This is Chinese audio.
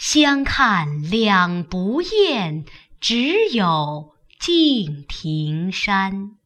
相看两不厌，只有敬亭山。